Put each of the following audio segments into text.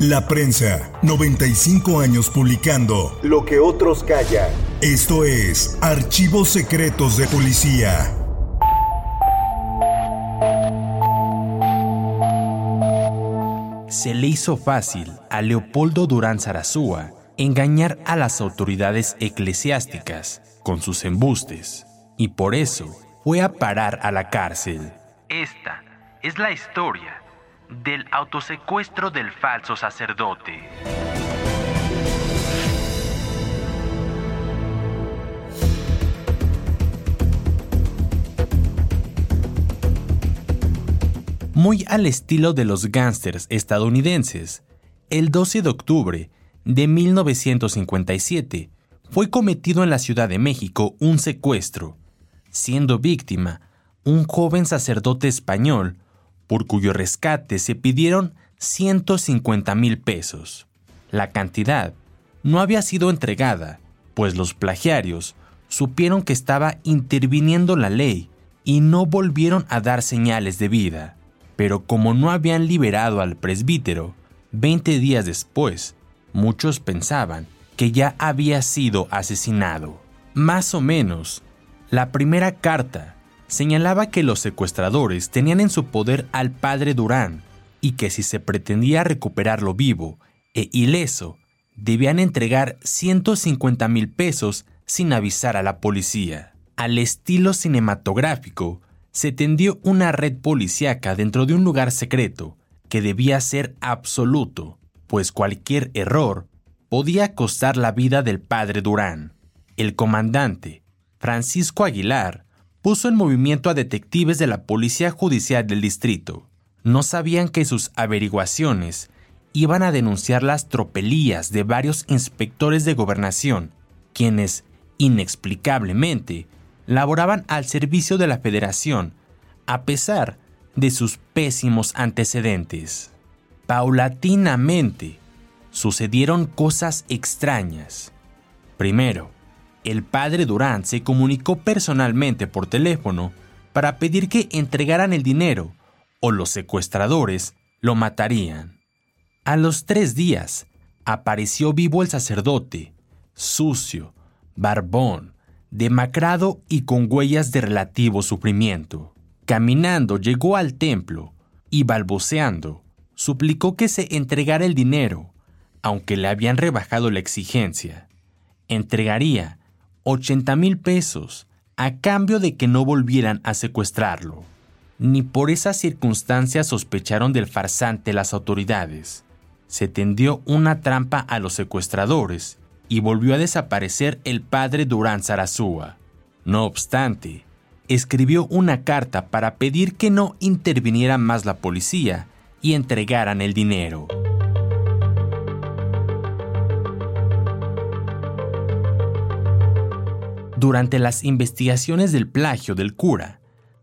La prensa, 95 años publicando lo que otros callan. Esto es Archivos Secretos de Policía. Se le hizo fácil a Leopoldo Durán Zarazúa engañar a las autoridades eclesiásticas con sus embustes, y por eso fue a parar a la cárcel. Esta es la historia del autosecuestro del falso sacerdote. Muy al estilo de los gángsters estadounidenses, el 12 de octubre de 1957 fue cometido en la Ciudad de México un secuestro, siendo víctima un joven sacerdote español por cuyo rescate se pidieron 150 mil pesos. La cantidad no había sido entregada, pues los plagiarios supieron que estaba interviniendo la ley y no volvieron a dar señales de vida. Pero como no habían liberado al presbítero, 20 días después, muchos pensaban que ya había sido asesinado. Más o menos, la primera carta señalaba que los secuestradores tenían en su poder al padre Durán y que si se pretendía recuperarlo vivo e ileso, debían entregar 150 mil pesos sin avisar a la policía. Al estilo cinematográfico, se tendió una red policíaca dentro de un lugar secreto que debía ser absoluto, pues cualquier error podía costar la vida del padre Durán. El comandante, Francisco Aguilar, puso en movimiento a detectives de la Policía Judicial del Distrito. No sabían que sus averiguaciones iban a denunciar las tropelías de varios inspectores de gobernación, quienes, inexplicablemente, laboraban al servicio de la Federación, a pesar de sus pésimos antecedentes. Paulatinamente, sucedieron cosas extrañas. Primero, el padre Durán se comunicó personalmente por teléfono para pedir que entregaran el dinero o los secuestradores lo matarían. A los tres días apareció vivo el sacerdote, sucio, barbón, demacrado y con huellas de relativo sufrimiento. Caminando llegó al templo y balbuceando, suplicó que se entregara el dinero, aunque le habían rebajado la exigencia. Entregaría 80 mil pesos a cambio de que no volvieran a secuestrarlo. Ni por esa circunstancia sospecharon del farsante las autoridades. Se tendió una trampa a los secuestradores y volvió a desaparecer el padre Durán Zarazúa. No obstante, escribió una carta para pedir que no interviniera más la policía y entregaran el dinero. Durante las investigaciones del plagio del cura,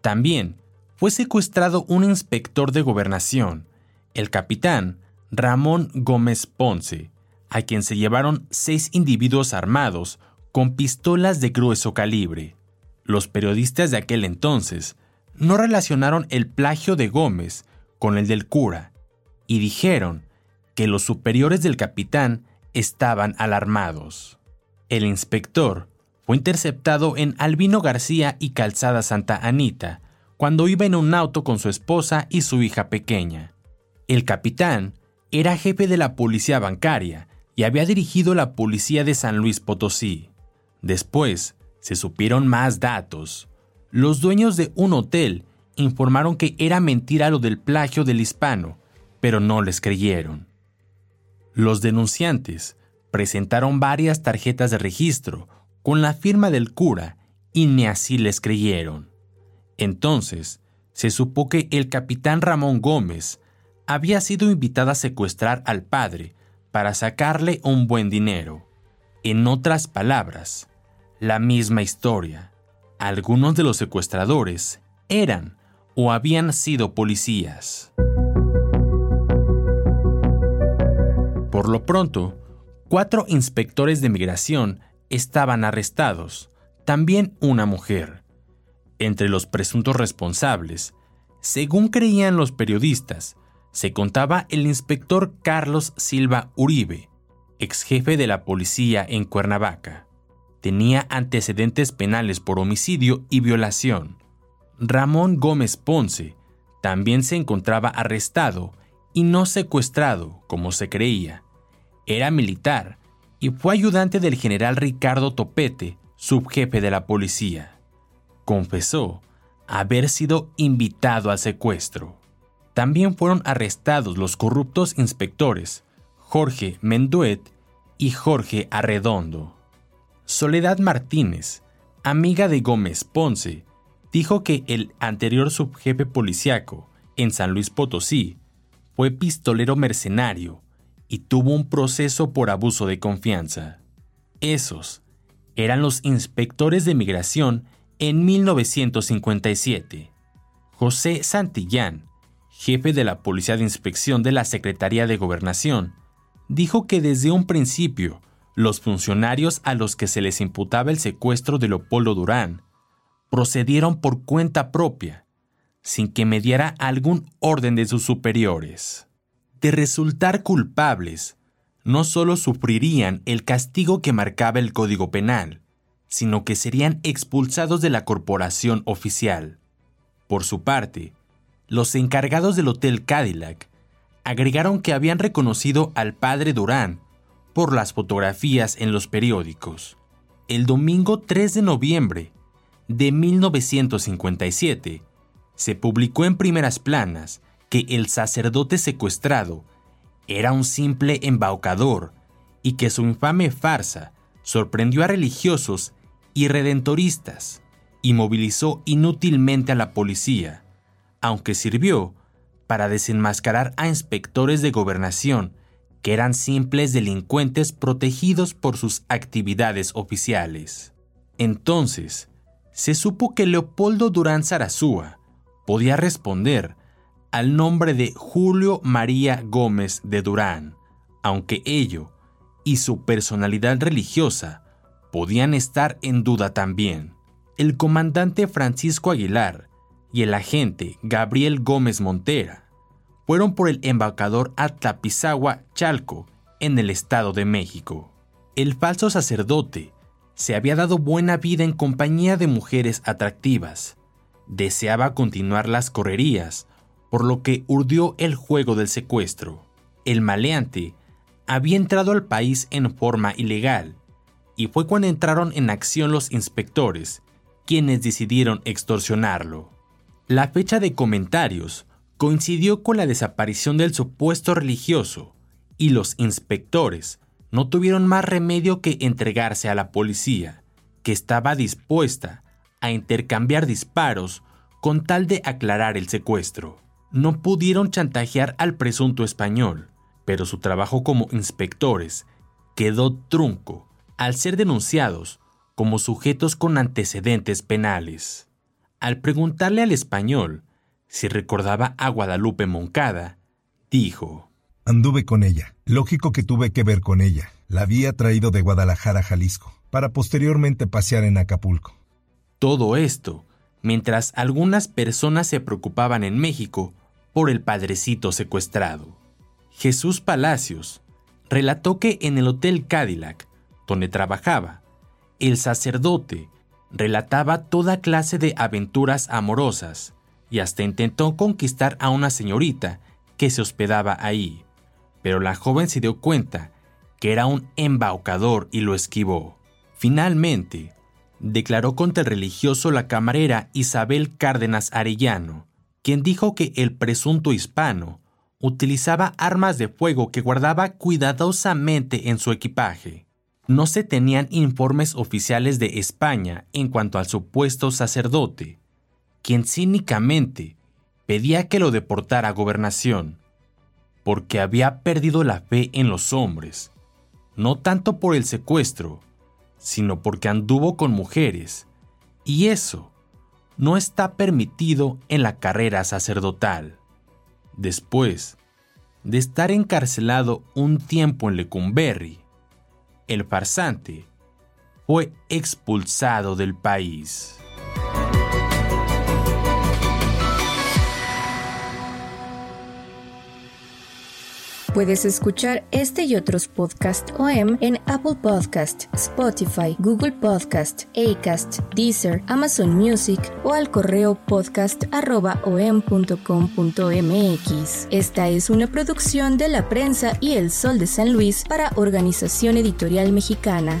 también fue secuestrado un inspector de gobernación, el capitán Ramón Gómez Ponce, a quien se llevaron seis individuos armados con pistolas de grueso calibre. Los periodistas de aquel entonces no relacionaron el plagio de Gómez con el del cura y dijeron que los superiores del capitán estaban alarmados. El inspector fue interceptado en Albino García y Calzada Santa Anita, cuando iba en un auto con su esposa y su hija pequeña. El capitán era jefe de la policía bancaria y había dirigido la policía de San Luis Potosí. Después, se supieron más datos. Los dueños de un hotel informaron que era mentira lo del plagio del hispano, pero no les creyeron. Los denunciantes presentaron varias tarjetas de registro con la firma del cura y ni así les creyeron. Entonces, se supo que el capitán Ramón Gómez había sido invitado a secuestrar al padre para sacarle un buen dinero. En otras palabras, la misma historia. Algunos de los secuestradores eran o habían sido policías. Por lo pronto, cuatro inspectores de migración estaban arrestados, también una mujer. Entre los presuntos responsables, según creían los periodistas, se contaba el inspector Carlos Silva Uribe, ex jefe de la policía en Cuernavaca. Tenía antecedentes penales por homicidio y violación. Ramón Gómez Ponce también se encontraba arrestado y no secuestrado, como se creía. Era militar y fue ayudante del general Ricardo Topete, subjefe de la policía. Confesó haber sido invitado al secuestro. También fueron arrestados los corruptos inspectores Jorge Menduet y Jorge Arredondo. Soledad Martínez, amiga de Gómez Ponce, dijo que el anterior subjefe policiaco en San Luis Potosí fue pistolero mercenario y tuvo un proceso por abuso de confianza. Esos eran los inspectores de migración en 1957. José Santillán jefe de la Policía de Inspección de la Secretaría de Gobernación, dijo que desde un principio los funcionarios a los que se les imputaba el secuestro de Leopoldo Durán procedieron por cuenta propia, sin que mediara algún orden de sus superiores. De resultar culpables, no solo sufrirían el castigo que marcaba el Código Penal, sino que serían expulsados de la corporación oficial. Por su parte, los encargados del Hotel Cadillac agregaron que habían reconocido al padre Durán por las fotografías en los periódicos. El domingo 3 de noviembre de 1957 se publicó en primeras planas que el sacerdote secuestrado era un simple embaucador y que su infame farsa sorprendió a religiosos y redentoristas y movilizó inútilmente a la policía aunque sirvió para desenmascarar a inspectores de gobernación que eran simples delincuentes protegidos por sus actividades oficiales. Entonces, se supo que Leopoldo Durán Zarazúa podía responder al nombre de Julio María Gómez de Durán, aunque ello y su personalidad religiosa podían estar en duda también. El comandante Francisco Aguilar y el agente Gabriel Gómez Montera fueron por el embaucador Atlapizagua Chalco, en el Estado de México. El falso sacerdote se había dado buena vida en compañía de mujeres atractivas. Deseaba continuar las correrías, por lo que urdió el juego del secuestro. El maleante había entrado al país en forma ilegal, y fue cuando entraron en acción los inspectores, quienes decidieron extorsionarlo. La fecha de comentarios coincidió con la desaparición del supuesto religioso y los inspectores no tuvieron más remedio que entregarse a la policía, que estaba dispuesta a intercambiar disparos con tal de aclarar el secuestro. No pudieron chantajear al presunto español, pero su trabajo como inspectores quedó trunco al ser denunciados como sujetos con antecedentes penales. Al preguntarle al español si recordaba a Guadalupe Moncada, dijo, Anduve con ella. Lógico que tuve que ver con ella. La había traído de Guadalajara a Jalisco, para posteriormente pasear en Acapulco. Todo esto, mientras algunas personas se preocupaban en México por el padrecito secuestrado. Jesús Palacios relató que en el Hotel Cadillac, donde trabajaba, el sacerdote relataba toda clase de aventuras amorosas y hasta intentó conquistar a una señorita que se hospedaba ahí, pero la joven se dio cuenta que era un embaucador y lo esquivó. Finalmente, declaró contra el religioso la camarera Isabel Cárdenas Arellano, quien dijo que el presunto hispano utilizaba armas de fuego que guardaba cuidadosamente en su equipaje. No se tenían informes oficiales de España en cuanto al supuesto sacerdote, quien cínicamente pedía que lo deportara a gobernación, porque había perdido la fe en los hombres, no tanto por el secuestro, sino porque anduvo con mujeres, y eso no está permitido en la carrera sacerdotal. Después de estar encarcelado un tiempo en Lecumberri, el farsante fue expulsado del país. Puedes escuchar este y otros podcasts OM en Apple Podcast, Spotify, Google Podcast, Acast, Deezer, Amazon Music o al correo podcast@om.com.mx. Esta es una producción de la prensa y El Sol de San Luis para Organización Editorial Mexicana.